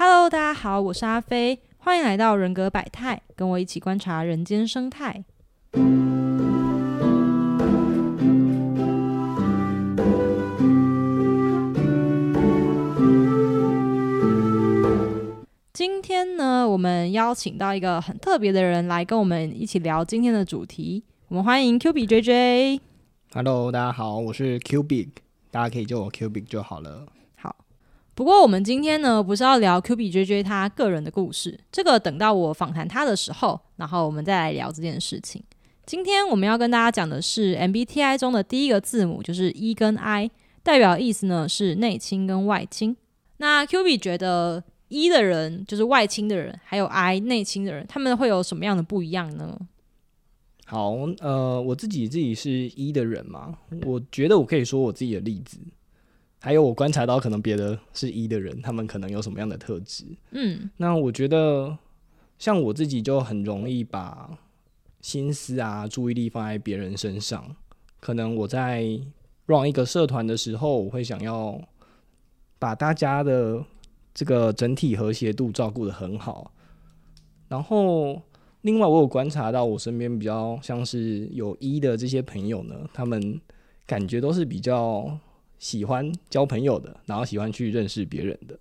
Hello，大家好，我是阿飞，欢迎来到人格百态，跟我一起观察人间生态。今天呢，我们邀请到一个很特别的人来跟我们一起聊今天的主题。我们欢迎 Q B J J。Hello，大家好，我是 Q B，大家可以叫我 Q B 就好了。不过我们今天呢，不是要聊 Q B J J 他个人的故事，这个等到我访谈他的时候，然后我们再来聊这件事情。今天我们要跟大家讲的是 MBTI 中的第一个字母，就是 E 跟 I，代表意思呢是内倾跟外倾。那 Q B 觉得 E 的人就是外倾的人，还有 I 内倾的人，他们会有什么样的不一样呢？好，呃，我自己自己是一的人嘛，我觉得我可以说我自己的例子，还有我观察到可能别的是一的人，他们可能有什么样的特质。嗯那我觉得像我自己就很容易把心思啊、注意力放在别人身上。可能我在 run 一个社团的时候，我会想要把大家的这个整体和谐度照顾得很好。然后，另外我有观察到我身边比较像是有一的这些朋友呢，他们感觉都是比较喜欢交朋友的，然后喜欢去认识别人的。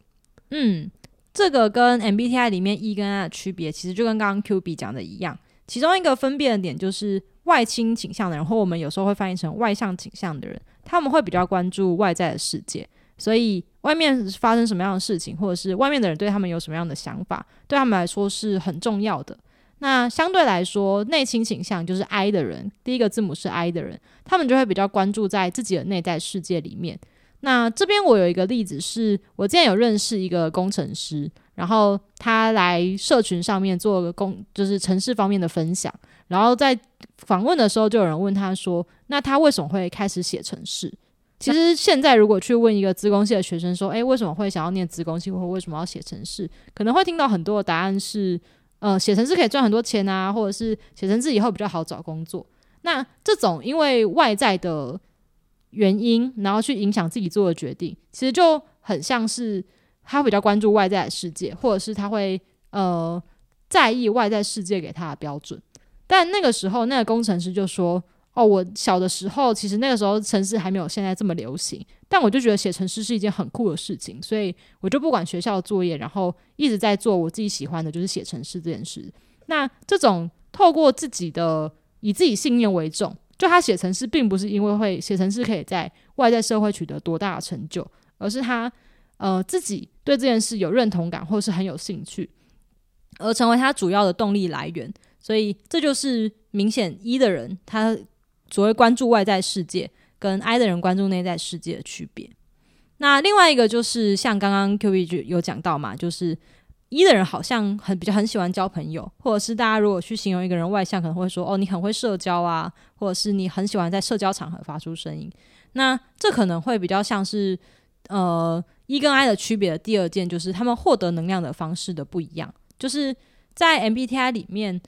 嗯，这个跟 MBTI 里面 E 跟 I 的区别，其实就跟刚刚 Q B 讲的一样。其中一个分辨的点就是外倾倾向的人，或我们有时候会翻译成外向倾向的人，他们会比较关注外在的世界，所以外面发生什么样的事情，或者是外面的人对他们有什么样的想法，对他们来说是很重要的。那相对来说，内倾倾向就是 I 的人，第一个字母是 I 的人，他们就会比较关注在自己的内在世界里面。那这边我有一个例子是，我之前有认识一个工程师，然后他来社群上面做个工，就是城市方面的分享。然后在访问的时候，就有人问他说：“那他为什么会开始写城市？”其实现在如果去问一个资工系的学生说：“诶，为什么会想要念资工系，或为什么要写城市？”可能会听到很多的答案是：“呃，写程式可以赚很多钱啊，或者是写程式以后比较好找工作。”那这种因为外在的原因，然后去影响自己做的决定，其实就很像是他比较关注外在的世界，或者是他会呃在意外在世界给他的标准。但那个时候，那个工程师就说：“哦，我小的时候，其实那个时候城市还没有现在这么流行，但我就觉得写程式是一件很酷的事情，所以我就不管学校的作业，然后一直在做我自己喜欢的，就是写程式这件事。那这种透过自己的以自己信念为重。”就他写程式，并不是因为会写程式可以在外在社会取得多大的成就，而是他呃自己对这件事有认同感，或是很有兴趣，而成为他主要的动力来源。所以这就是明显一的人他所谓关注外在世界，跟 I 的人关注内在世界的区别。那另外一个就是像刚刚 Q B 就有讲到嘛，就是。一的人好像很比较很喜欢交朋友，或者是大家如果去形容一个人外向，可能会说哦，你很会社交啊，或者是你很喜欢在社交场合发出声音。那这可能会比较像是呃一跟 I 的区别的第二件，就是他们获得能量的方式的不一样。就是在 MBTI 里面，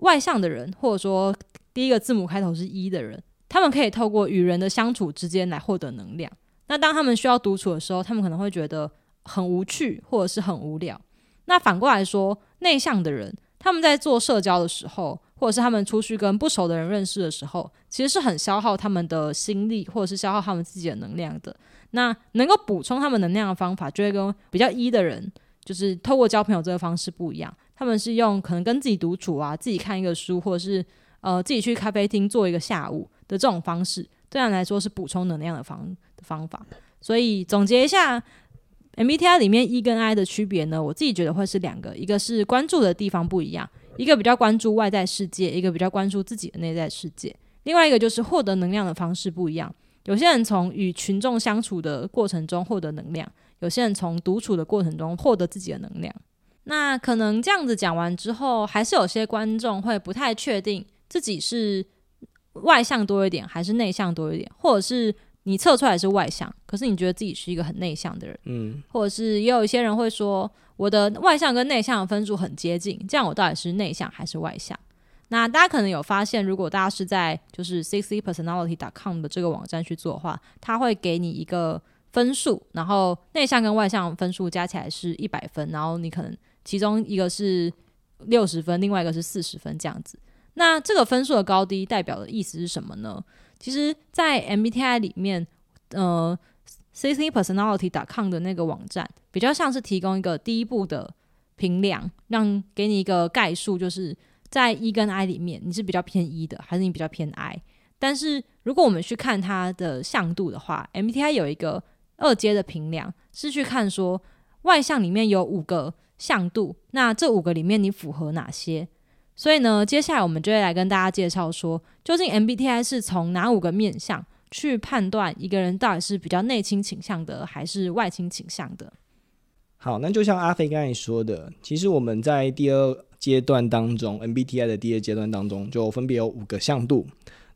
外向的人或者说第一个字母开头是一的人，他们可以透过与人的相处之间来获得能量。那当他们需要独处的时候，他们可能会觉得很无趣或者是很无聊。那反过来说，内向的人，他们在做社交的时候，或者是他们出去跟不熟的人认识的时候，其实是很消耗他们的心力，或者是消耗他们自己的能量的。那能够补充他们能量的方法，就会跟比较一的人，就是透过交朋友这个方式不一样。他们是用可能跟自己独处啊，自己看一个书，或者是呃自己去咖啡厅做一个下午的这种方式，对他来说是补充能量的方方法。所以总结一下。MBTI 里面 E 跟 I 的区别呢，我自己觉得会是两个，一个是关注的地方不一样，一个比较关注外在世界，一个比较关注自己的内在世界。另外一个就是获得能量的方式不一样，有些人从与群众相处的过程中获得能量，有些人从独处的过程中获得自己的能量。那可能这样子讲完之后，还是有些观众会不太确定自己是外向多一点还是内向多一点，或者是。你测出来是外向，可是你觉得自己是一个很内向的人，嗯，或者是也有一些人会说，我的外向跟内向的分数很接近，这样我到底是内向还是外向？那大家可能有发现，如果大家是在就是 sixty personality dot com 的这个网站去做的话，它会给你一个分数，然后内向跟外向分数加起来是一百分，然后你可能其中一个是六十分，另外一个是四十分这样子。那这个分数的高低代表的意思是什么呢？其实，在 MBTI 里面，呃，CCPersonality.com 的那个网站比较像是提供一个第一步的评量，让给你一个概述，就是在 E 跟 I 里面，你是比较偏 E 的，还是你比较偏 I？但是如果我们去看它的向度的话，MBTI 有一个二阶的评量，是去看说外向里面有五个向度，那这五个里面你符合哪些？所以呢，接下来我们就会来跟大家介绍说，究竟 MBTI 是从哪五个面向去判断一个人到底是比较内倾倾向的，还是外倾倾向的？好，那就像阿飞刚才说的，其实我们在第二阶段当中，MBTI 的第二阶段当中，就分别有五个向度。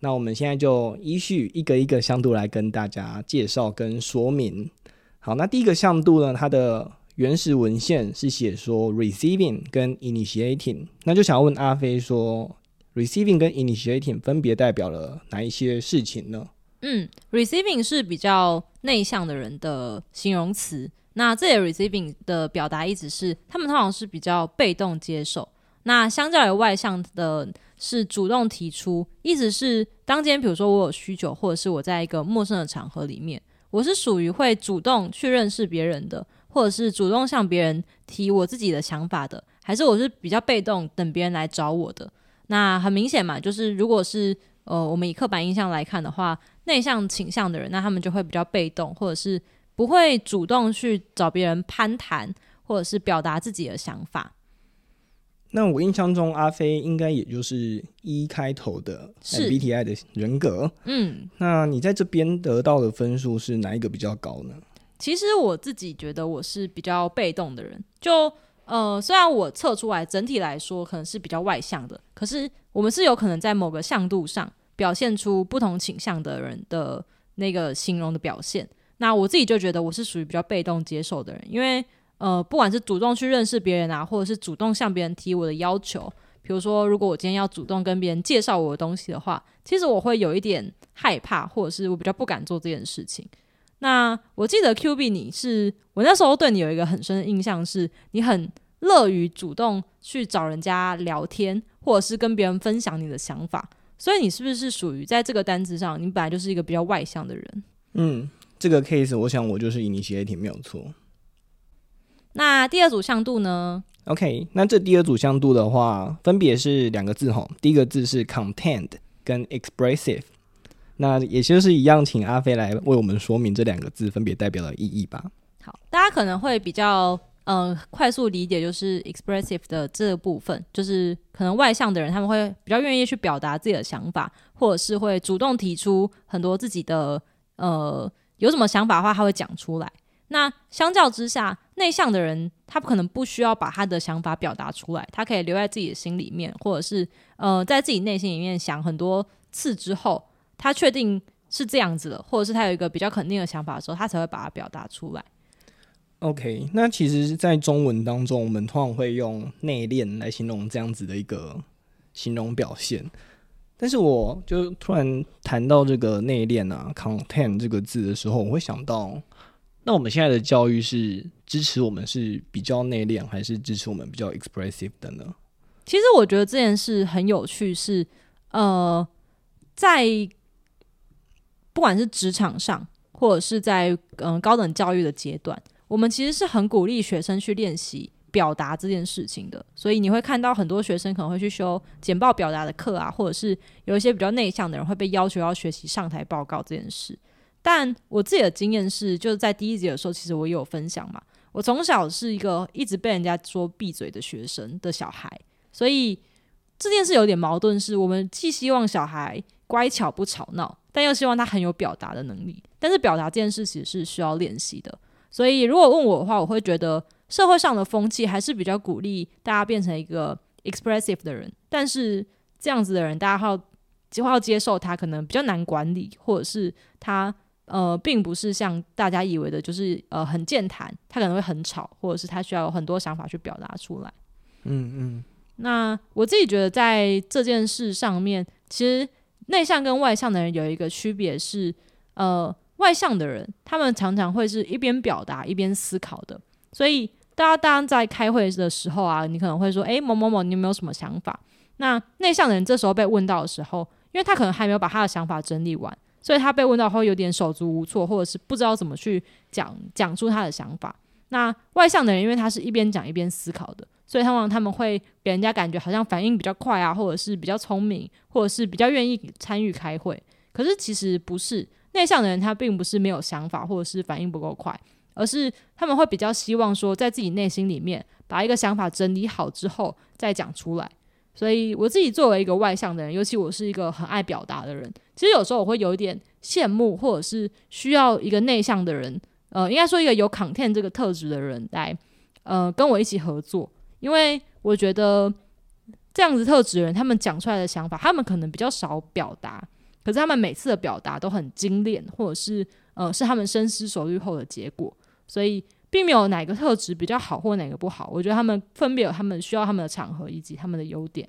那我们现在就依序一个一个向度来跟大家介绍跟说明。好，那第一个向度呢，它的原始文献是写说 receiving 跟 initiating，那就想要问阿飞说，receiving 跟 initiating 分别代表了哪一些事情呢？嗯，receiving 是比较内向的人的形容词。那这里 receiving 的表达意思是，他们通常是比较被动接受。那相较于外向的，是主动提出，意思是当今天比如说我有需求，或者是我在一个陌生的场合里面，我是属于会主动去认识别人的。或者是主动向别人提我自己的想法的，还是我是比较被动等别人来找我的？那很明显嘛，就是如果是呃我们以刻板印象来看的话，内向倾向的人，那他们就会比较被动，或者是不会主动去找别人攀谈，或者是表达自己的想法。那我印象中，阿飞应该也就是一开头的 MBTI 的人格。嗯，那你在这边得到的分数是哪一个比较高呢？其实我自己觉得我是比较被动的人，就呃，虽然我测出来整体来说可能是比较外向的，可是我们是有可能在某个向度上表现出不同倾向的人的那个形容的表现。那我自己就觉得我是属于比较被动接受的人，因为呃，不管是主动去认识别人啊，或者是主动向别人提我的要求，比如说如果我今天要主动跟别人介绍我的东西的话，其实我会有一点害怕，或者是我比较不敢做这件事情。那我记得 Q B 你是我那时候对你有一个很深的印象，是你很乐于主动去找人家聊天，或者是跟别人分享你的想法。所以你是不是属于在这个单子上，你本来就是一个比较外向的人？嗯，这个 case 我想我就是以你写的挺没有错。那第二组向度呢？OK，那这第二组向度的话，分别是两个字吼，第一个字是 content 跟 expressive。那也就是一样，请阿飞来为我们说明这两个字分别代表的意义吧。好，大家可能会比较嗯快速理解，就是 expressive 的这部分，就是可能外向的人他们会比较愿意去表达自己的想法，或者是会主动提出很多自己的呃有什么想法的话，他会讲出来。那相较之下，内向的人他可能不需要把他的想法表达出来，他可以留在自己的心里面，或者是呃在自己内心里面想很多次之后。他确定是这样子的，或者是他有一个比较肯定的想法的时候，他才会把它表达出来。OK，那其实，在中文当中，我们通常会用内敛来形容这样子的一个形容表现。但是，我就突然谈到这个内敛啊，content 这个字的时候，我会想到，那我们现在的教育是支持我们是比较内敛，还是支持我们比较 expressive 的呢？其实，我觉得这件事很有趣，是呃，在不管是职场上，或者是在嗯高等教育的阶段，我们其实是很鼓励学生去练习表达这件事情的。所以你会看到很多学生可能会去修简报表达的课啊，或者是有一些比较内向的人会被要求要学习上台报告这件事。但我自己的经验是，就是在第一节的时候，其实我也有分享嘛。我从小是一个一直被人家说闭嘴的学生的小孩，所以这件事有点矛盾，是我们既希望小孩乖巧不吵闹。但又希望他很有表达的能力，但是表达这件事其实是需要练习的。所以如果问我的话，我会觉得社会上的风气还是比较鼓励大家变成一个 expressive 的人。但是这样子的人，大家要计划要接受他，可能比较难管理，或者是他呃，并不是像大家以为的，就是呃很健谈，他可能会很吵，或者是他需要有很多想法去表达出来。嗯嗯。那我自己觉得在这件事上面，其实。内向跟外向的人有一个区别是，呃，外向的人，他们常常会是一边表达一边思考的。所以，大家当在开会的时候啊，你可能会说：“诶，某某某，你有没有什么想法？”那内向的人这时候被问到的时候，因为他可能还没有把他的想法整理完，所以他被问到会有点手足无措，或者是不知道怎么去讲讲出他的想法。那外向的人，因为他是一边讲一边思考的，所以往往他们会给人家感觉好像反应比较快啊，或者是比较聪明，或者是比较愿意参与开会。可是其实不是内向的人，他并不是没有想法，或者是反应不够快，而是他们会比较希望说，在自己内心里面把一个想法整理好之后再讲出来。所以我自己作为一个外向的人，尤其我是一个很爱表达的人，其实有时候我会有一点羡慕，或者是需要一个内向的人，呃，应该说一个有 content 这个特质的人来，呃，跟我一起合作，因为我觉得这样子特质的人，他们讲出来的想法，他们可能比较少表达，可是他们每次的表达都很精炼，或者是呃，是他们深思熟虑后的结果，所以。并没有哪个特质比较好或哪个不好，我觉得他们分别有他们需要他们的场合以及他们的优点。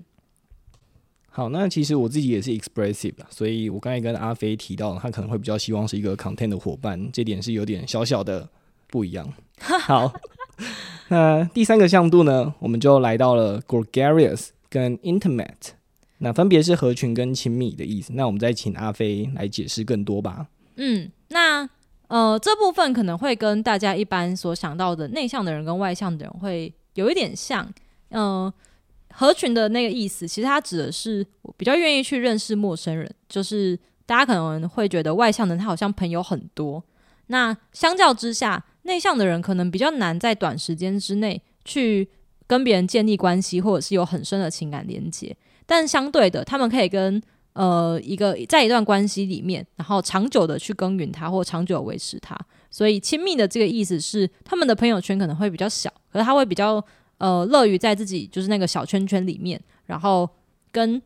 好，那其实我自己也是 expressive，所以我刚才跟阿飞提到，他可能会比较希望是一个 content 的伙伴，这点是有点小小的不一样。好，那第三个向度呢，我们就来到了 gregarious 跟 intimate，那分别是合群跟亲密的意思。那我们再请阿飞来解释更多吧。嗯，那。呃，这部分可能会跟大家一般所想到的内向的人跟外向的人会有一点像。嗯，合群的那个意思，其实它指的是我比较愿意去认识陌生人。就是大家可能会觉得外向的人他好像朋友很多，那相较之下，内向的人可能比较难在短时间之内去跟别人建立关系，或者是有很深的情感连接。但相对的，他们可以跟呃，一个在一段关系里面，然后长久的去耕耘它，或长久维持它，所以亲密的这个意思是，他们的朋友圈可能会比较小，可是他会比较呃乐于在自己就是那个小圈圈里面，然后跟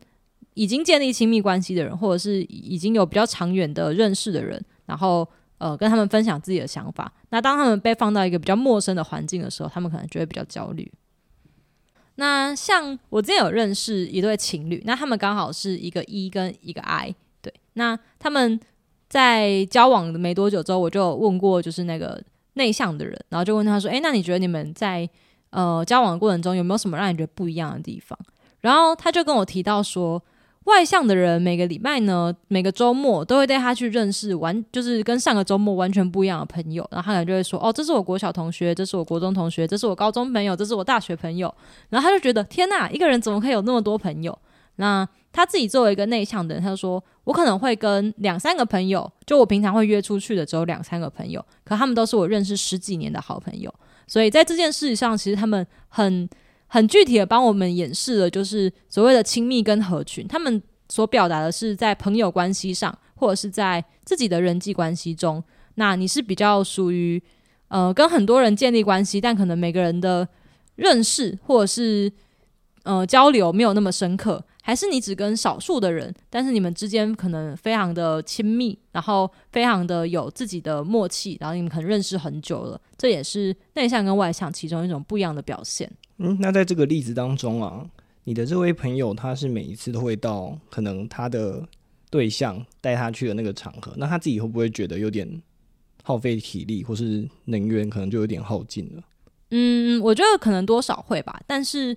已经建立亲密关系的人，或者是已经有比较长远的认识的人，然后呃跟他们分享自己的想法。那当他们被放到一个比较陌生的环境的时候，他们可能就会比较焦虑。那像我之前有认识一对情侣，那他们刚好是一个 E 跟一个 I，对，那他们在交往没多久之后，我就问过就是那个内向的人，然后就问他说：“诶，那你觉得你们在呃交往的过程中有没有什么让你觉得不一样的地方？”然后他就跟我提到说。外向的人每个礼拜呢，每个周末都会带他去认识完，就是跟上个周末完全不一样的朋友。然后他可能就会说：“哦，这是我国小同学，这是我国中同学，这是我高中朋友，这是我大学朋友。”然后他就觉得：“天呐，一个人怎么可以有那么多朋友？”那他自己作为一个内向的人，他说：“我可能会跟两三个朋友，就我平常会约出去的只有两三个朋友，可他们都是我认识十几年的好朋友。所以在这件事上，其实他们很。”很具体的帮我们演示了，就是所谓的亲密跟合群，他们所表达的是在朋友关系上，或者是在自己的人际关系中，那你是比较属于呃跟很多人建立关系，但可能每个人的认识或者是呃交流没有那么深刻，还是你只跟少数的人，但是你们之间可能非常的亲密，然后非常的有自己的默契，然后你们可能认识很久了，这也是内向跟外向其中一种不一样的表现。嗯，那在这个例子当中啊，你的这位朋友他是每一次都会到可能他的对象带他去的那个场合，那他自己会不会觉得有点耗费体力或是能源，可能就有点耗尽了？嗯，我觉得可能多少会吧。但是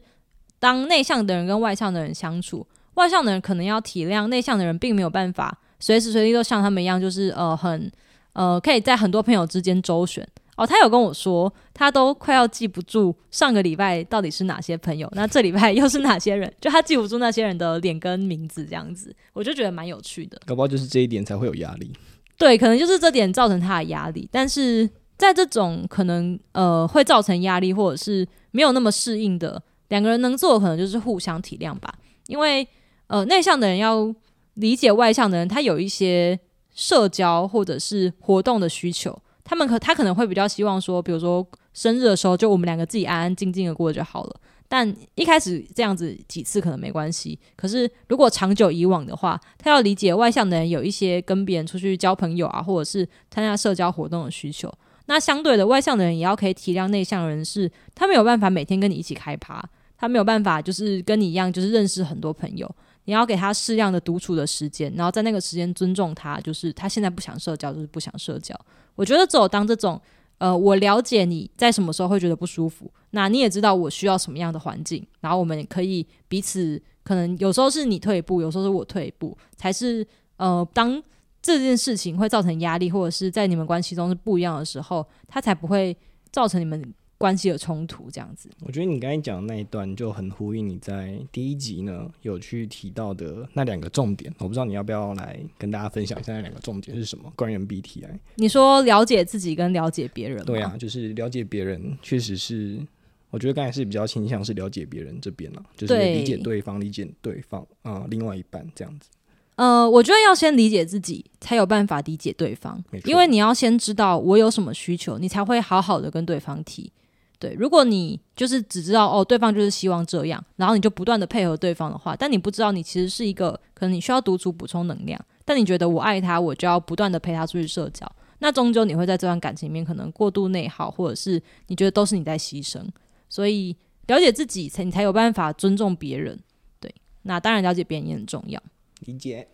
当内向的人跟外向的人相处，外向的人可能要体谅内向的人，并没有办法随时随地都像他们一样，就是呃很呃可以在很多朋友之间周旋。哦，他有跟我说，他都快要记不住上个礼拜到底是哪些朋友，那这礼拜又是哪些人，就他记不住那些人的脸跟名字这样子，我就觉得蛮有趣的。搞不好就是这一点才会有压力。对，可能就是这点造成他的压力。但是在这种可能呃会造成压力或者是没有那么适应的两个人能做的，可能就是互相体谅吧。因为呃内向的人要理解外向的人，他有一些社交或者是活动的需求。他们可他可能会比较希望说，比如说生日的时候，就我们两个自己安安静静的过就好了。但一开始这样子几次可能没关系，可是如果长久以往的话，他要理解外向的人有一些跟别人出去交朋友啊，或者是参加社交活动的需求。那相对的，外向的人也要可以体谅内向人士，他没有办法每天跟你一起开趴，他没有办法就是跟你一样就是认识很多朋友。你要给他适量的独处的时间，然后在那个时间尊重他，就是他现在不想社交，就是不想社交。我觉得只有当这种，呃，我了解你在什么时候会觉得不舒服，那你也知道我需要什么样的环境，然后我们可以彼此，可能有时候是你退一步，有时候是我退一步，才是呃，当这件事情会造成压力，或者是在你们关系中是不一样的时候，他才不会造成你们。关系的冲突这样子，我觉得你刚才讲的那一段就很呼应你在第一集呢有去提到的那两个重点。我不知道你要不要来跟大家分享一下那两个重点是什么？关于 MBTI，你说了解自己跟了解别人，对啊，就是了解别人，确实是我觉得刚才是比较倾向是了解别人这边了，就是理解对方，理解对方啊，另外一半这样子。呃，我觉得要先理解自己，才有办法理解对方，因为你要先知道我有什么需求，你才会好好的跟对方提。对，如果你就是只知道哦，对方就是希望这样，然后你就不断的配合对方的话，但你不知道你其实是一个可能你需要独处补充能量，但你觉得我爱他，我就要不断的陪他出去社交，那终究你会在这段感情里面可能过度内耗，或者是你觉得都是你在牺牲，所以了解自己才你才有办法尊重别人。对，那当然了解别人也很重要。理解。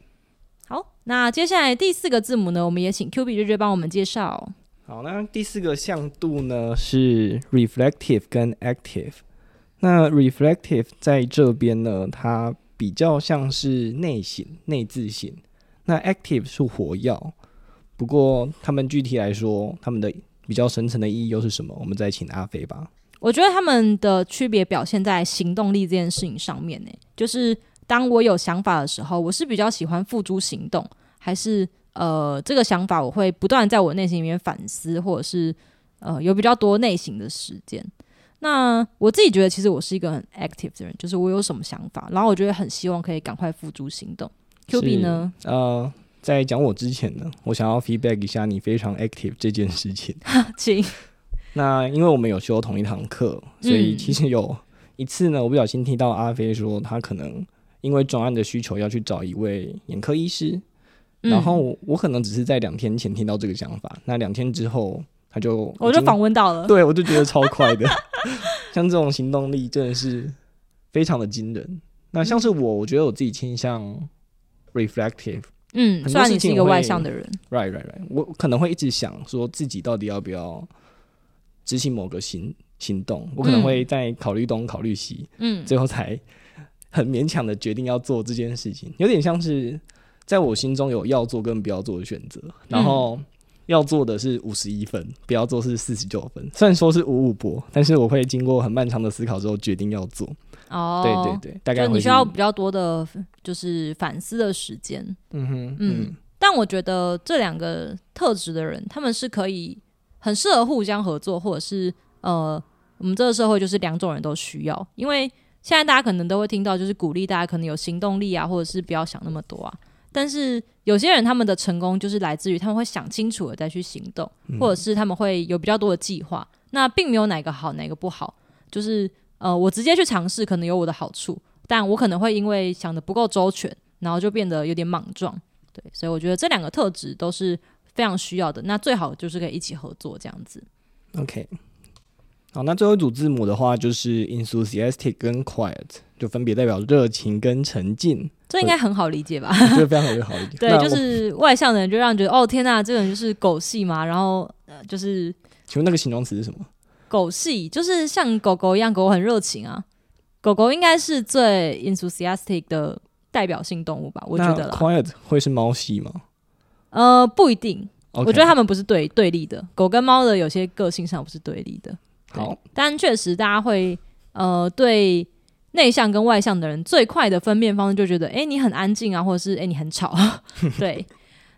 好，那接下来第四个字母呢，我们也请 Q B 瑞瑞帮我们介绍。好，那第四个向度呢是 reflective 跟 active。那 reflective 在这边呢，它比较像是内省、内自省。那 active 是火药。不过他们具体来说，他们的比较深层的意义又是什么？我们再请阿飞吧。我觉得他们的区别表现在行动力这件事情上面呢。就是当我有想法的时候，我是比较喜欢付诸行动，还是？呃，这个想法我会不断在我内心里面反思，或者是呃有比较多内省的时间。那我自己觉得，其实我是一个很 active 的人，就是我有什么想法，然后我觉得很希望可以赶快付诸行动。Q B 呢？呃，在讲我之前呢，我想要 feedback 一下你非常 active 这件事情。请。那因为我们有修同一堂课，所以其实有一次呢，我不小心听到阿飞说，他可能因为专案的需求要去找一位眼科医师。然后我可能只是在两天前听到这个想法，那两天之后他就我就访问到了，对我就觉得超快的，像这种行动力真的是非常的惊人。那像是我，我觉得我自己倾向 reflective，嗯，虽然你是一个外向的人，right right right，我可能会一直想说自己到底要不要执行某个行行动，我可能会在考虑东考虑西，嗯，最后才很勉强的决定要做这件事情，有点像是。在我心中有要做跟不要做的选择，然后要做的是五十一分，不要做是四十九分。虽然说是五五波，但是我会经过很漫长的思考之后决定要做。哦，对对对，大概你需要比较多的，就是反思的时间。嗯哼，嗯。但我觉得这两个特质的人，他们是可以很适合互相合作，或者是呃，我们这个社会就是两种人都需要。因为现在大家可能都会听到，就是鼓励大家可能有行动力啊，或者是不要想那么多啊。但是有些人他们的成功就是来自于他们会想清楚了再去行动，或者是他们会有比较多的计划。那并没有哪个好哪个不好，就是呃，我直接去尝试可能有我的好处，但我可能会因为想的不够周全，然后就变得有点莽撞。对，所以我觉得这两个特质都是非常需要的。那最好就是可以一起合作这样子。OK。好，那最后一组字母的话就是 enthusiastic 跟 quiet，就分别代表热情跟沉静。这应该很好理解吧？觉得非常好理解。对，就是外向的人就让人觉得哦天呐，这个人就是狗系嘛。然后呃，就是请问那个形容词是什么？狗系就是像狗狗一样，狗很热情啊。狗狗应该是最 enthusiastic 的代表性动物吧？我觉得。quiet 会是猫系吗？呃，不一定。我觉得它们不是对对立的。狗跟猫的有些个性上不是对立的。好，但确实大家会呃对内向跟外向的人最快的分辨方式就觉得，哎，你很安静啊，或者是哎你很吵。对，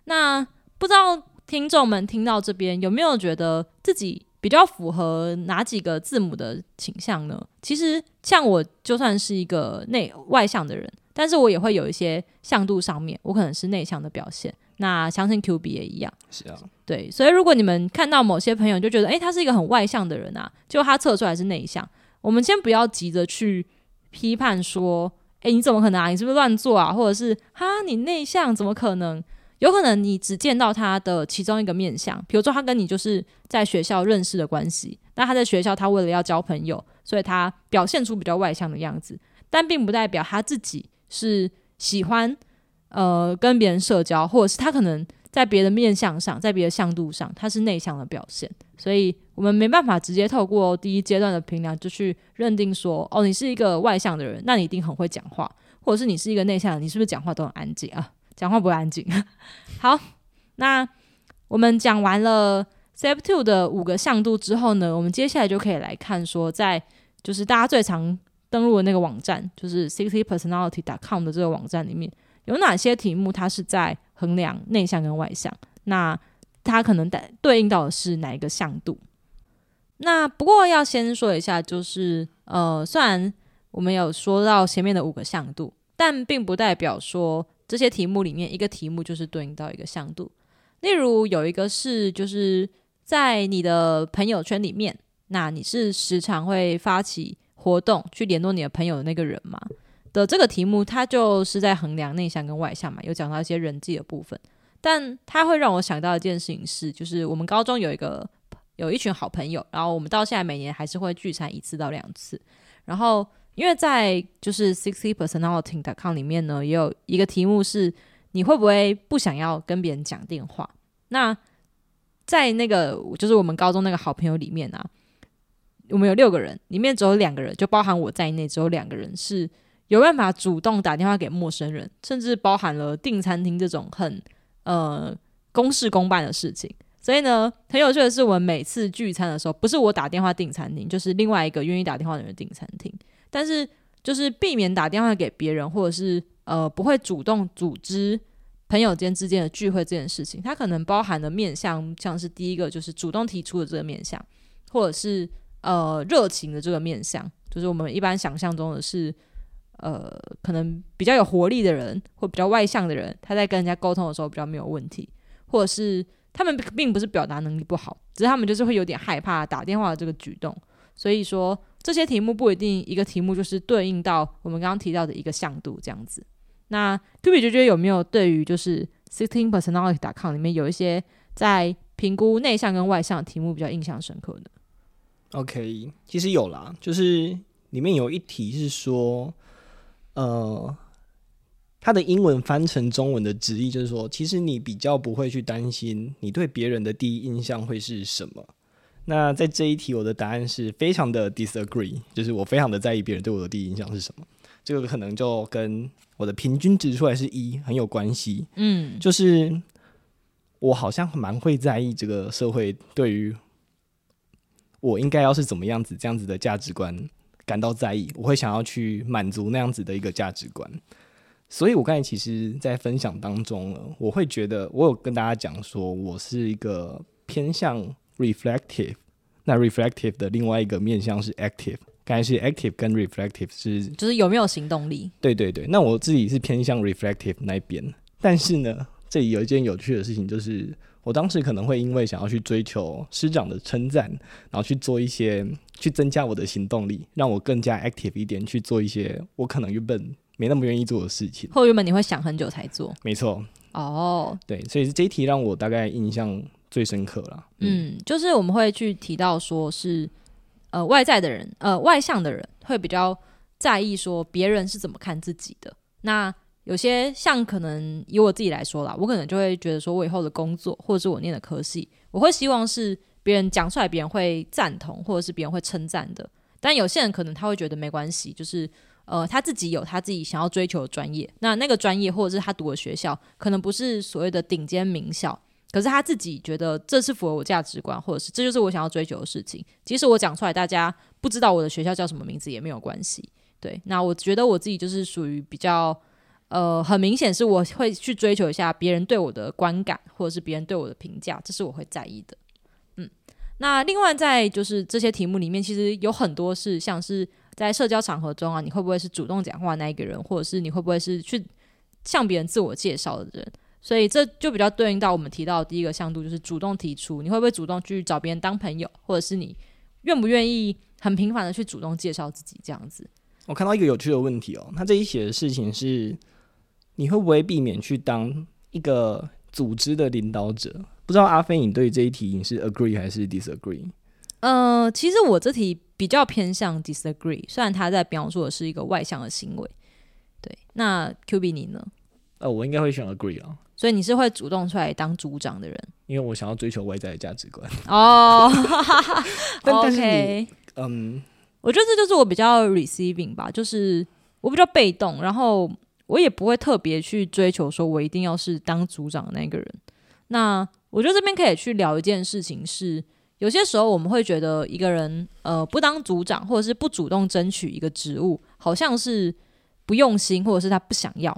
那不知道听众们听到这边有没有觉得自己比较符合哪几个字母的倾向呢？其实像我就算是一个内外向的人，但是我也会有一些向度上面，我可能是内向的表现。那相信 Q B 也一样，是啊，对，所以如果你们看到某些朋友就觉得，哎，他是一个很外向的人啊，就他测出来是内向，我们先不要急着去批判说，哎，你怎么可能啊？你是不是乱做啊？或者是哈，你内向怎么可能？有可能你只见到他的其中一个面相，比如说他跟你就是在学校认识的关系，那他在学校他为了要交朋友，所以他表现出比较外向的样子，但并不代表他自己是。喜欢呃跟别人社交，或者是他可能在别的面相上，在别的向度上，他是内向的表现。所以我们没办法直接透过第一阶段的评量就去认定说，哦，你是一个外向的人，那你一定很会讲话，或者是你是一个内向的，你是不是讲话都很安静啊？讲话不会安静。好，那我们讲完了 Step Two 的五个向度之后呢，我们接下来就可以来看说，在就是大家最常登录的那个网站，就是 sixty personality dot com 的这个网站里面，有哪些题目它是在衡量内向跟外向？那它可能对对应到的是哪一个向度？那不过要先说一下，就是呃，虽然我们有说到前面的五个向度，但并不代表说这些题目里面一个题目就是对应到一个向度。例如有一个是就是在你的朋友圈里面，那你是时常会发起活动去联络你的朋友的那个人吗？的这个题目，它就是在衡量内向跟外向嘛，有讲到一些人际的部分。但它会让我想到一件事情是，就是我们高中有一个有一群好朋友，然后我们到现在每年还是会聚餐一次到两次。然后因为在就是 sixty personality dot com 里面呢，也有一个题目是你会不会不想要跟别人讲电话？那在那个就是我们高中那个好朋友里面啊，我们有六个人，里面只有两个人，就包含我在内，只有两个人是有办法主动打电话给陌生人，甚至包含了订餐厅这种很。呃，公事公办的事情，所以呢，很有趣的是，我们每次聚餐的时候，不是我打电话订餐厅，就是另外一个愿意打电话的人订餐厅。但是，就是避免打电话给别人，或者是呃，不会主动组织朋友间之间的聚会这件事情，它可能包含的面向，像是第一个就是主动提出的这个面向，或者是呃热情的这个面向，就是我们一般想象中的是。呃，可能比较有活力的人，或比较外向的人，他在跟人家沟通的时候比较没有问题，或者是他们并不是表达能力不好，只是他们就是会有点害怕打电话的这个举动。所以说，这些题目不一定一个题目就是对应到我们刚刚提到的一个向度这样子。那 Q B 觉得有没有对于就是 Sixteen Personality.com 里面有一些在评估内向跟外向的题目比较印象深刻的？OK，其实有啦，就是里面有一题是说。呃，它的英文翻成中文的直译就是说，其实你比较不会去担心你对别人的第一印象会是什么。那在这一题，我的答案是非常的 disagree，就是我非常的在意别人对我的第一印象是什么。这个可能就跟我的平均值出来是一很有关系。嗯，就是我好像蛮会在意这个社会对于我应该要是怎么样子这样子的价值观。感到在意，我会想要去满足那样子的一个价值观，所以我刚才其实，在分享当中呢，我会觉得我有跟大家讲说，我是一个偏向 reflective，那 reflective 的另外一个面向是 active，刚才是 active 跟 reflective 是就是有没有行动力？对对对，那我自己是偏向 reflective 那边，但是呢，这里有一件有趣的事情就是。我当时可能会因为想要去追求师长的称赞，然后去做一些去增加我的行动力，让我更加 active 一点去做一些我可能原本没那么愿意做的事情。或原本你会想很久才做。没错。哦。对，所以这一题让我大概印象最深刻了。嗯，就是我们会去提到说是呃外在的人，呃外向的人会比较在意说别人是怎么看自己的。那有些像可能以我自己来说啦，我可能就会觉得说，我以后的工作或者是我念的科系，我会希望是别人讲出来，别人会赞同，或者是别人会称赞的。但有些人可能他会觉得没关系，就是呃他自己有他自己想要追求的专业，那那个专业或者是他读的学校，可能不是所谓的顶尖名校，可是他自己觉得这是符合我价值观，或者是这就是我想要追求的事情。即使我讲出来，大家不知道我的学校叫什么名字也没有关系。对，那我觉得我自己就是属于比较。呃，很明显是我会去追求一下别人对我的观感，或者是别人对我的评价，这是我会在意的。嗯，那另外在就是这些题目里面，其实有很多是像是在社交场合中啊，你会不会是主动讲话那一个人，或者是你会不会是去向别人自我介绍的人？所以这就比较对应到我们提到的第一个向度，就是主动提出，你会不会主动去找别人当朋友，或者是你愿不愿意很频繁的去主动介绍自己这样子？我看到一个有趣的问题哦，他这一写的事情是。你会不会避免去当一个组织的领导者？不知道阿飞，你对这一题你是 agree 还是 disagree？呃，其实我这题比较偏向 disagree，虽然他在描述的是一个外向的行为，对，那 Q B 你呢？呃，我应该会选 agree 啊，所以你是会主动出来当组长的人因为我想要追求外在的价值观。哦。但但是你 OK，嗯，我觉得这就是我比较 receiving 吧，就是我比较被动，然后我也不会特别去追求说我一定要是当组长的那个人。那我觉得这边可以去聊一件事情是，有些时候我们会觉得一个人呃不当组长，或者是不主动争取一个职务，好像是不用心，或者是他不想要，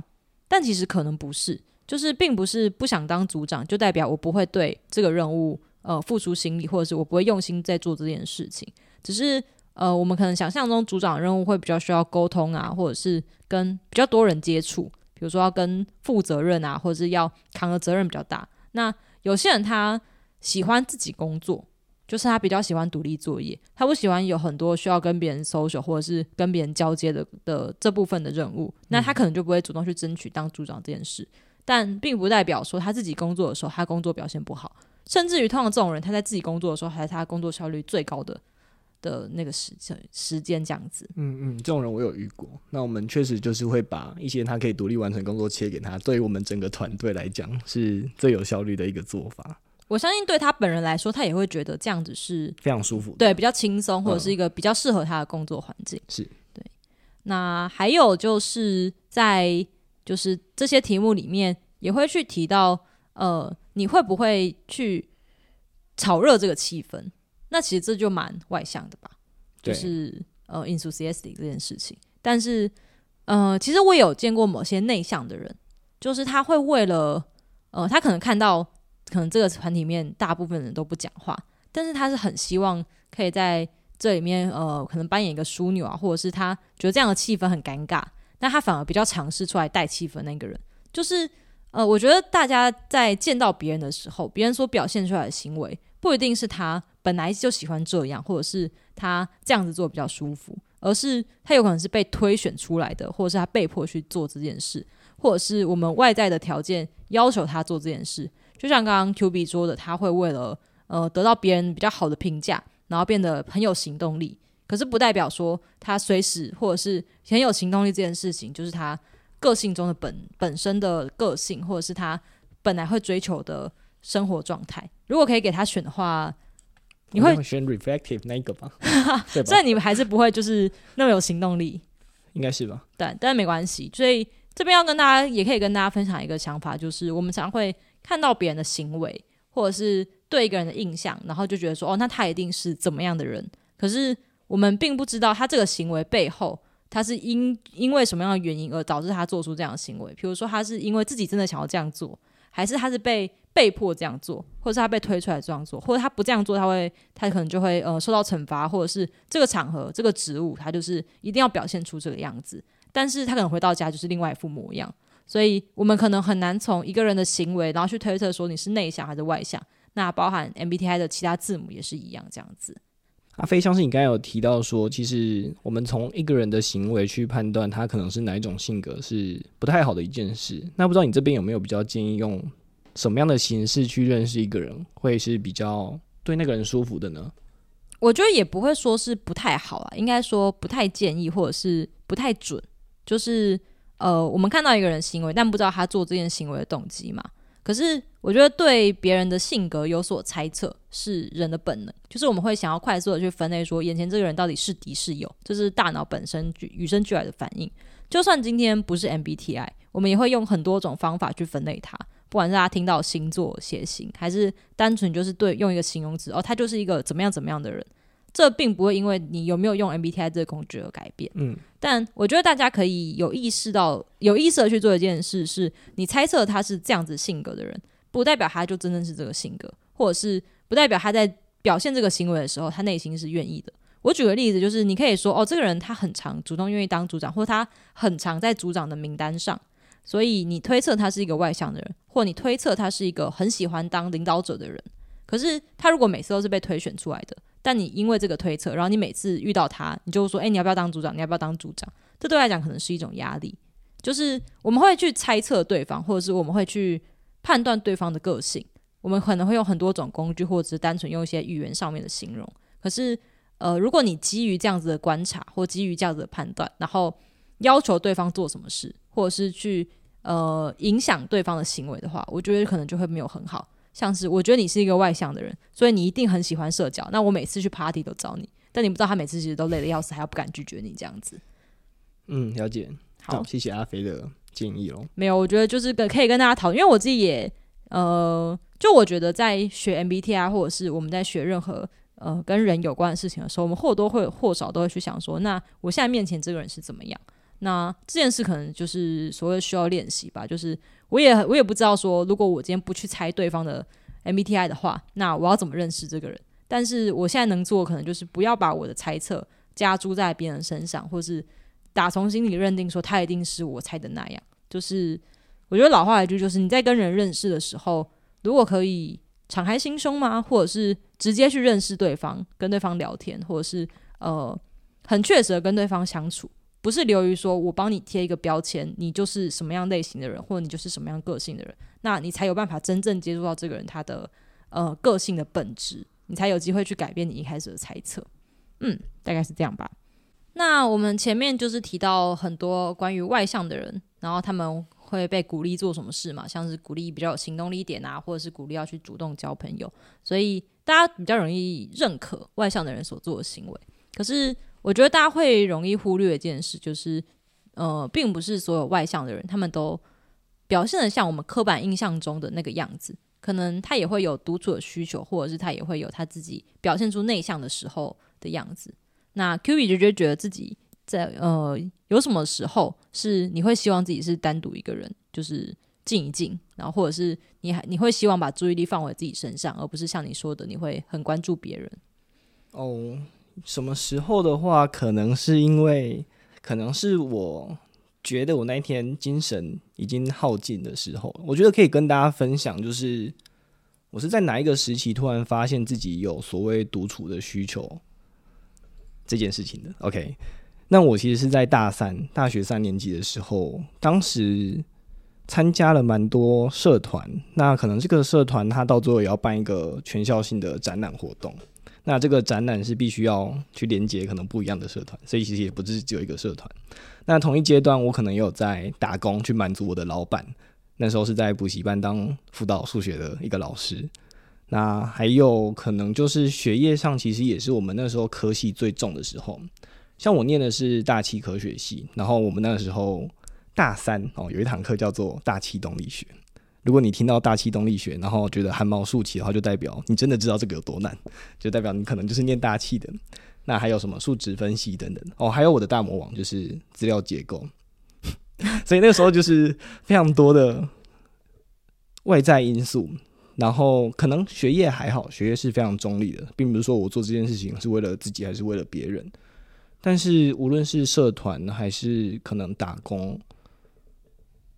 但其实可能不是，就是并不是不想当组长就代表我不会对这个任务呃付出心力，或者是我不会用心在做这件事情，只是呃我们可能想象中组长任务会比较需要沟通啊，或者是跟比较多人接触，比如说要跟负责任啊，或者是要扛的责任比较大。那有些人他喜欢自己工作，就是他比较喜欢独立作业，他不喜欢有很多需要跟别人 social 或者是跟别人交接的的这部分的任务，那他可能就不会主动去争取当组长这件事。但并不代表说他自己工作的时候，他工作表现不好，甚至于通常这种人，他在自己工作的时候，还是他工作效率最高的的那个时间时间这样子。嗯嗯，这种人我有遇过。那我们确实就是会把一些他可以独立完成工作切给他，对于我们整个团队来讲是最有效率的一个做法，我相信对他本人来说，他也会觉得这样子是非常舒服的。对比较轻松，或者是一个比较适合他的工作环境。是对。那还有就是在就是这些题目里面也会去提到，呃，你会不会去炒热这个气氛？那其实这就蛮外向的吧，就是呃 enthusiastic 这件事情。但是呃，其实我也有见过某些内向的人，就是他会为了呃，他可能看到可能这个团体里面大部分人都不讲话，但是他是很希望可以在这里面呃，可能扮演一个枢纽啊，或者是他觉得这样的气氛很尴尬，那他反而比较尝试出来带气氛那个人，就是呃，我觉得大家在见到别人的时候，别人所表现出来的行为，不一定是他本来就喜欢这样，或者是他这样子做比较舒服，而是他有可能是被推选出来的，或者是他被迫去做这件事，或者是我们外在的条件要求他做这件事。就像刚刚 Q B 说的，他会为了呃得到别人比较好的评价，然后变得很有行动力。可是不代表说他随时或者是很有行动力这件事情，就是他个性中的本本身的个性，或者是他本来会追求的生活状态。如果可以给他选的话，你会我选 reflective 那一个吧？对吧？虽然你还是不会就是那么有行动力，应该是吧？但但没关系。所以这边要跟大家，也可以跟大家分享一个想法，就是我们常会看到别人的行为，或者是对一个人的印象，然后就觉得说，哦，那他一定是怎么样的人。可是我们并不知道他这个行为背后，他是因因为什么样的原因而导致他做出这样的行为。比如说，他是因为自己真的想要这样做，还是他是被被迫这样做，或者是他被推出来这样做，或者他不这样做，他会他可能就会呃受到惩罚，或者是这个场合这个职务他就是一定要表现出这个样子。但是他可能回到家就是另外一副模样，所以我们可能很难从一个人的行为，然后去推测说你是内向还是外向。那包含 MBTI 的其他字母也是一样这样子。阿飞，像是你刚才有提到说，其实我们从一个人的行为去判断他可能是哪一种性格是不太好的一件事。那不知道你这边有没有比较建议用什么样的形式去认识一个人，会是比较对那个人舒服的呢？我觉得也不会说是不太好啊，应该说不太建议，或者是不太准。就是呃，我们看到一个人行为，但不知道他做这件行为的动机嘛。可是我觉得对别人的性格有所猜测是人的本能，就是我们会想要快速的去分类说，眼前这个人到底是敌是友，这是大脑本身与生俱来的反应。就算今天不是 MBTI，我们也会用很多种方法去分类它，不管是他听到星座、血型，还是单纯就是对用一个形容词，哦，他就是一个怎么样怎么样的人。这并不会因为你有没有用 MBTI 这个工具而改变。嗯，但我觉得大家可以有意识到、有意识的去做一件事，是你猜测他是这样子性格的人，不代表他就真正是这个性格，或者是不代表他在表现这个行为的时候，他内心是愿意的。我举个例子，就是你可以说，哦，这个人他很常主动愿意当组长，或他很常在组长的名单上，所以你推测他是一个外向的人，或你推测他是一个很喜欢当领导者的人。可是他如果每次都是被推选出来的，但你因为这个推测，然后你每次遇到他，你就说：“哎、你要不要当组长？你要不要当组长？”这对来讲可能是一种压力，就是我们会去猜测对方，或者是我们会去判断对方的个性。我们可能会用很多种工具，或者是单纯用一些语言上面的形容。可是，呃，如果你基于这样子的观察，或基于这样子的判断，然后要求对方做什么事，或者是去呃影响对方的行为的话，我觉得可能就会没有很好。像是我觉得你是一个外向的人，所以你一定很喜欢社交。那我每次去 party 都找你，但你不知道他每次其实都累得要死，还要不敢拒绝你这样子。嗯，了解。好，谢谢阿飞的建议哦。没有，我觉得就是跟可以跟大家讨论，因为我自己也呃，就我觉得在学 MBTI 或者是我们在学任何呃跟人有关的事情的时候，我们或多或少都会去想说，那我现在面前这个人是怎么样？那这件事可能就是所谓需要练习吧。就是我也我也不知道说，如果我今天不去猜对方的 MBTI 的话，那我要怎么认识这个人？但是我现在能做，可能就是不要把我的猜测加诸在别人身上，或是。打从心里认定说他一定是我猜的那样，就是我觉得老话一句，就是你在跟人认识的时候，如果可以敞开心胸吗？或者是直接去认识对方，跟对方聊天，或者是呃很确实的跟对方相处，不是流于说我帮你贴一个标签，你就是什么样类型的人，或者你就是什么样个性的人，那你才有办法真正接触到这个人他的呃个性的本质，你才有机会去改变你一开始的猜测。嗯，大概是这样吧。那我们前面就是提到很多关于外向的人，然后他们会被鼓励做什么事嘛？像是鼓励比较有行动力一点啊，或者是鼓励要去主动交朋友，所以大家比较容易认可外向的人所做的行为。可是我觉得大家会容易忽略一件事，就是呃，并不是所有外向的人他们都表现的像我们刻板印象中的那个样子，可能他也会有独处的需求，或者是他也会有他自己表现出内向的时候的样子。那 Q B 就觉得觉得自己在呃有什么时候是你会希望自己是单独一个人，就是静一静，然后或者是你还你会希望把注意力放回自己身上，而不是像你说的你会很关注别人。哦，什么时候的话，可能是因为可能是我觉得我那一天精神已经耗尽的时候，我觉得可以跟大家分享，就是我是在哪一个时期突然发现自己有所谓独处的需求。这件事情的，OK，那我其实是在大三，大学三年级的时候，当时参加了蛮多社团，那可能这个社团它到最后也要办一个全校性的展览活动，那这个展览是必须要去连接可能不一样的社团，所以其实也不是只有一个社团。那同一阶段，我可能也有在打工去满足我的老板，那时候是在补习班当辅导数学的一个老师。那还有可能就是学业上，其实也是我们那时候科系最重的时候。像我念的是大气科学系，然后我们那个时候大三哦，有一堂课叫做大气动力学。如果你听到大气动力学，然后觉得汗毛竖起的话，就代表你真的知道这个有多难，就代表你可能就是念大气的。那还有什么数值分析等等哦，还有我的大魔王就是资料结构。所以那个时候就是非常多的外在因素。然后可能学业还好，学业是非常中立的，并不是说我做这件事情是为了自己还是为了别人。但是无论是社团还是可能打工，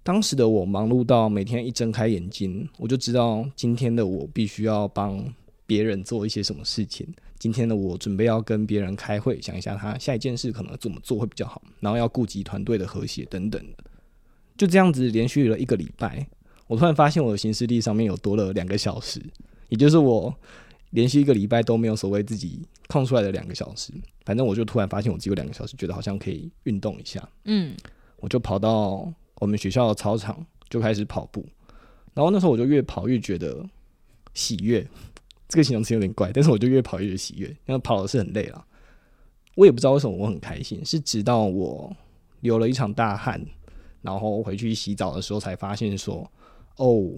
当时的我忙碌到每天一睁开眼睛，我就知道今天的我必须要帮别人做一些什么事情。今天的我准备要跟别人开会，想一下他下一件事可能怎么做会比较好，然后要顾及团队的和谐等等的。就这样子连续了一个礼拜。我突然发现我的行事历上面有多了两个小时，也就是我连续一个礼拜都没有所谓自己空出来的两个小时。反正我就突然发现我只有两个小时，觉得好像可以运动一下。嗯，我就跑到我们学校的操场就开始跑步。然后那时候我就越跑越觉得喜悦，这个形容词有点怪，但是我就越跑越喜悦，因为跑的是很累了。我也不知道为什么我很开心，是直到我流了一场大汗，然后回去洗澡的时候才发现说。哦，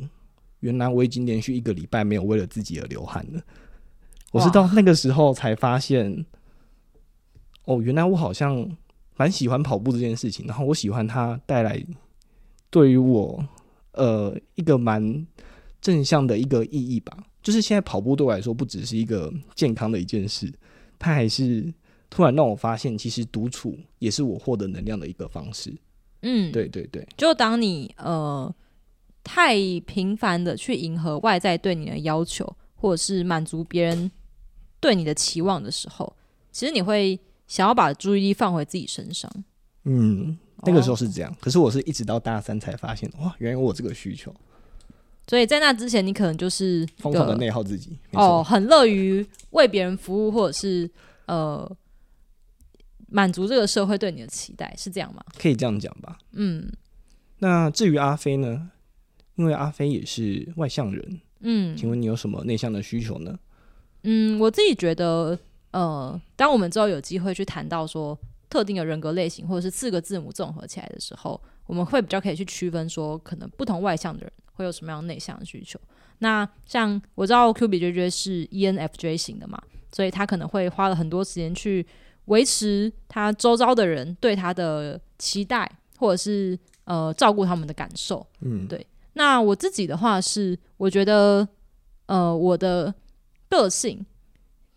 原来我已经连续一个礼拜没有为了自己而流汗了。我是到那个时候才发现，哦，原来我好像蛮喜欢跑步这件事情。然后我喜欢它带来对于我呃一个蛮正向的一个意义吧。就是现在跑步对我来说不只是一个健康的一件事，它还是突然让我发现，其实独处也是我获得能量的一个方式。嗯，对对对，就当你呃。太频繁的去迎合外在对你的要求，或者是满足别人对你的期望的时候，其实你会想要把注意力放回自己身上。嗯，那个时候是这样。可是我是一直到大三才发现，哇，原来我这个需求。所以在那之前，你可能就是疯狂的内耗自己。哦，很乐于为别人服务，或者是呃，满足这个社会对你的期待，是这样吗？可以这样讲吧。嗯那至于阿飞呢？因为阿飞也是外向人，嗯请问你有什么内向的需求呢？嗯，我自己觉得，呃，当我们之后有机会去谈到说特定的人格类型或者是四个字母综合起来的时候，我们会比较可以去区分说，可能不同外向的人会有什么样内向的需求。那像我知道 Q B J J 是 E N F J 型的嘛，所以他可能会花了很多时间去维持他周遭的人对他的期待，或者是呃照顾他们的感受。嗯，对那我自己的话是，我觉得，呃，我的个性，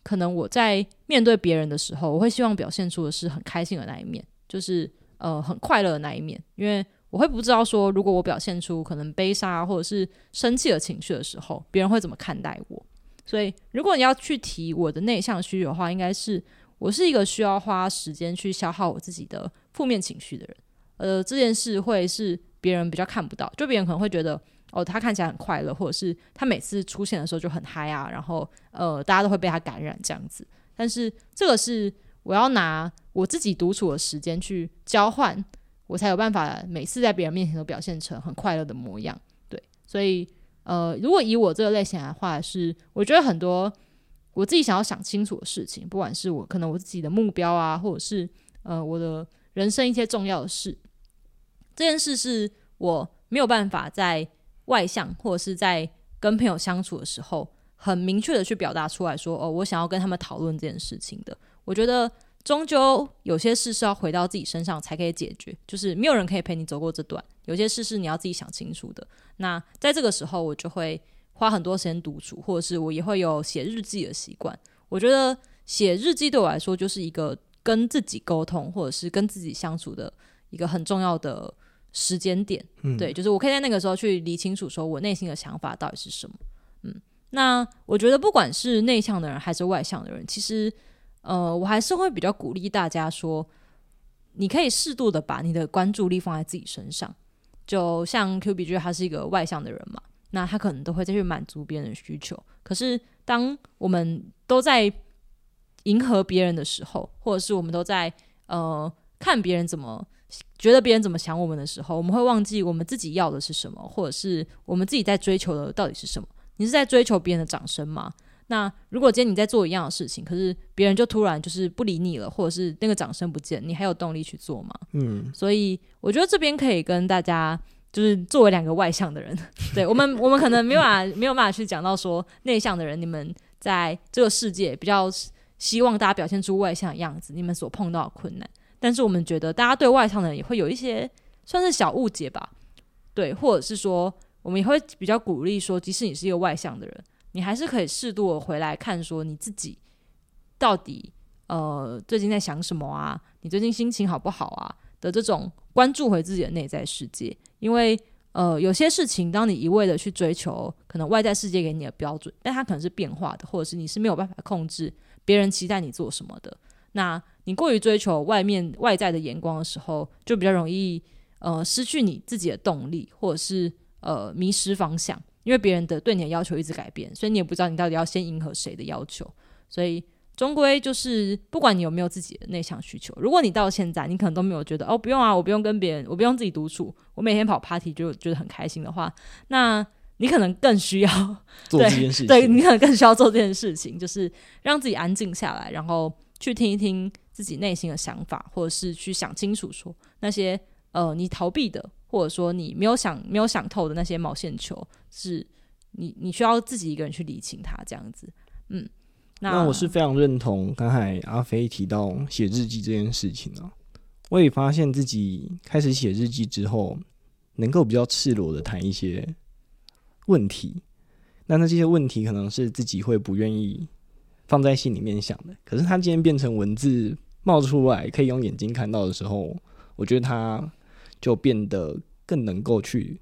可能我在面对别人的时候，我会希望表现出的是很开心的那一面，就是呃很快乐的那一面，因为我会不知道说，如果我表现出可能悲伤啊或者是生气的情绪的时候，别人会怎么看待我。所以，如果你要去提我的内向需求的话，应该是我是一个需要花时间去消耗我自己的负面情绪的人。呃，这件事会是别人比较看不到，就别人可能会觉得哦，他看起来很快乐，或者是他每次出现的时候就很嗨啊，然后呃，大家都会被他感染这样子。但是这个是我要拿我自己独处的时间去交换，我才有办法每次在别人面前都表现成很快乐的模样。对，所以呃，如果以我这个类型来的话，是我觉得很多我自己想要想清楚的事情，不管是我可能我自己的目标啊，或者是呃我的人生一些重要的事，这件事是我没有办法在外向或者是在跟朋友相处的时候，很明确的去表达出来说，哦，我想要跟他们讨论这件事情的。我觉得终究有些事是要回到自己身上才可以解决，就是没有人可以陪你走过这段，有些事是你要自己想清楚的。那在这个时候，我就会花很多时间独处，或者是我也会有写日记的习惯。我觉得写日记对我来说就是一个跟自己沟通，或者是跟自己相处的一个很重要的时间点。嗯对，就是我可以在那个时候去理清楚，说我内心的想法到底是什么。嗯，那我觉得不管是内向的人还是外向的人，其实呃，我还是会比较鼓励大家说，你可以适度的把你的关注力放在自己身上。就像 Q B G 他是一个外向的人嘛，那他可能都会再去满足别人的需求。可是当我们都在迎合别人的时候，或者是我们都在呃看别人怎么觉得别人怎么想我们的时候，我们会忘记我们自己要的是什么，或者是我们自己在追求的到底是什么。你是在追求别人的掌声吗？那如果今天你在做一样的事情，可是别人就突然就是不理你了，或者是那个掌声不见，你还有动力去做吗？嗯，所以我觉得这边可以跟大家，就是作为两个外向的人，对我们，我们可能没有办法没有办法去讲到说内向的人，你们在这个世界比较希望大家表现出外向的样子，你们所碰到的困难。但是我们觉得大家对外向的人也会有一些算是小误解吧，对，或者是说我们也会比较鼓励说，即使你是一个外向的人，你还是可以适度的回来看说你自己到底呃最近在想什么啊，你最近心情好不好啊？的这种关注回自己的内在世界，因为呃有些事情当你一味的去追求可能外在世界给你的标准，但它可能是变化的，或者是你是没有办法控制别人期待你做什么的，那你过于追求外面外在的眼光的时候，就比较容易呃失去你自己的动力，或者是呃迷失方向，因为别人的对你的要求一直改变，所以你也不知道你到底要先迎合谁的要求，所以终归就是不管你有没有自己的内向需求，如果你到现在你可能都没有觉得哦不用啊，我不用跟别人，我不用自己独处，我每天跑 party 就觉得很开心的话，那你可能更需要 做对这件事情，对 你可能更需要做这件事情，就是让自己安静下来，然后去听一听自己内心的想法，或者是去想清楚说那些呃你逃避的，或者说你没有想没有想透的那些毛线球，是你你需要自己一个人去理清它，这样子。嗯，那我是非常认同刚才阿飞提到写日记这件事情啊。我也发现自己开始写日记之后，能够比较赤裸的谈一些问题。那那这些问题可能是自己会不愿意放在心里面想的，可是它今天变成文字冒出来，可以用眼睛看到的时候，我觉得它就变得更能够去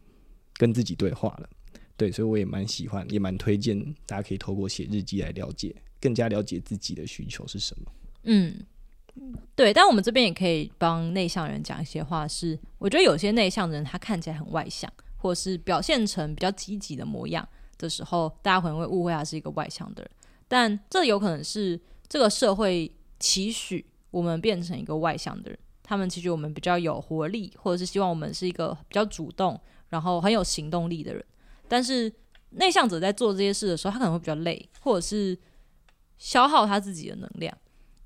跟自己对话了。对，所以我也蛮喜欢，也蛮推荐大家可以透过写日记来了解，更加了解自己的需求是什么。嗯，对，但我们这边也可以帮内向人讲一些话是，我觉得有些内向的人他看起来很外向，或是表现成比较积极的模样的时候，大家可能会误会他是一个外向的人，但这有可能是这个社会期许我们变成一个外向的人。他们其实我们比较有活力，或者是希望我们是一个比较主动，然后很有行动力的人。但是内向者在做这些事的时候，他可能会比较累，或者是消耗他自己的能量。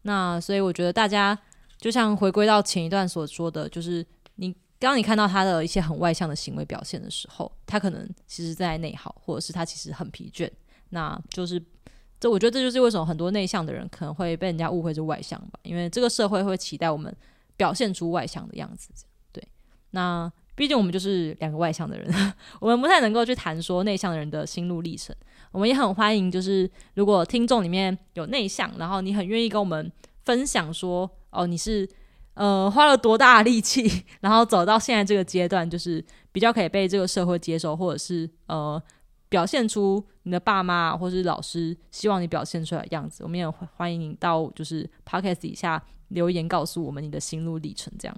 那所以我觉得大家就像回归到前一段所说的，就是你当你看到他的一些很外向的行为表现的时候，他可能其实在内耗，或者是他其实很疲倦。那就是这，我觉得这就是为什么很多内向的人可能会被人家误会是外向吧，因为这个社会会期待我们。表现出外向的样子，对。那毕竟我们就是两个外向的人，我们不太能够去谈说内向的人的心路历程。我们也很欢迎，就是如果听众里面有内向，然后你很愿意跟我们分享说，哦，你是呃花了多大力气，然后走到现在这个阶段，就是比较可以被这个社会接受，或者是呃表现出你的爸妈或是老师希望你表现出来的样子。我们也欢迎你到就是 podcast 底下。留言告诉我们你的心路历程，这样。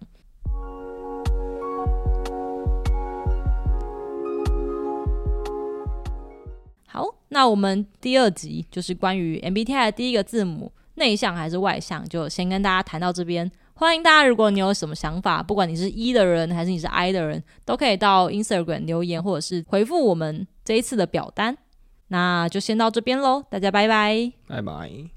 好，那我们第二集就是关于 MBTI 的第一个字母内向还是外向，就先跟大家谈到这边。欢迎大家，如果你有什么想法，不管你是 E 的人还是你是 I 的人，都可以到 Instagram 留言或者是回复我们这一次的表单。那就先到这边喽，大家拜拜，拜拜。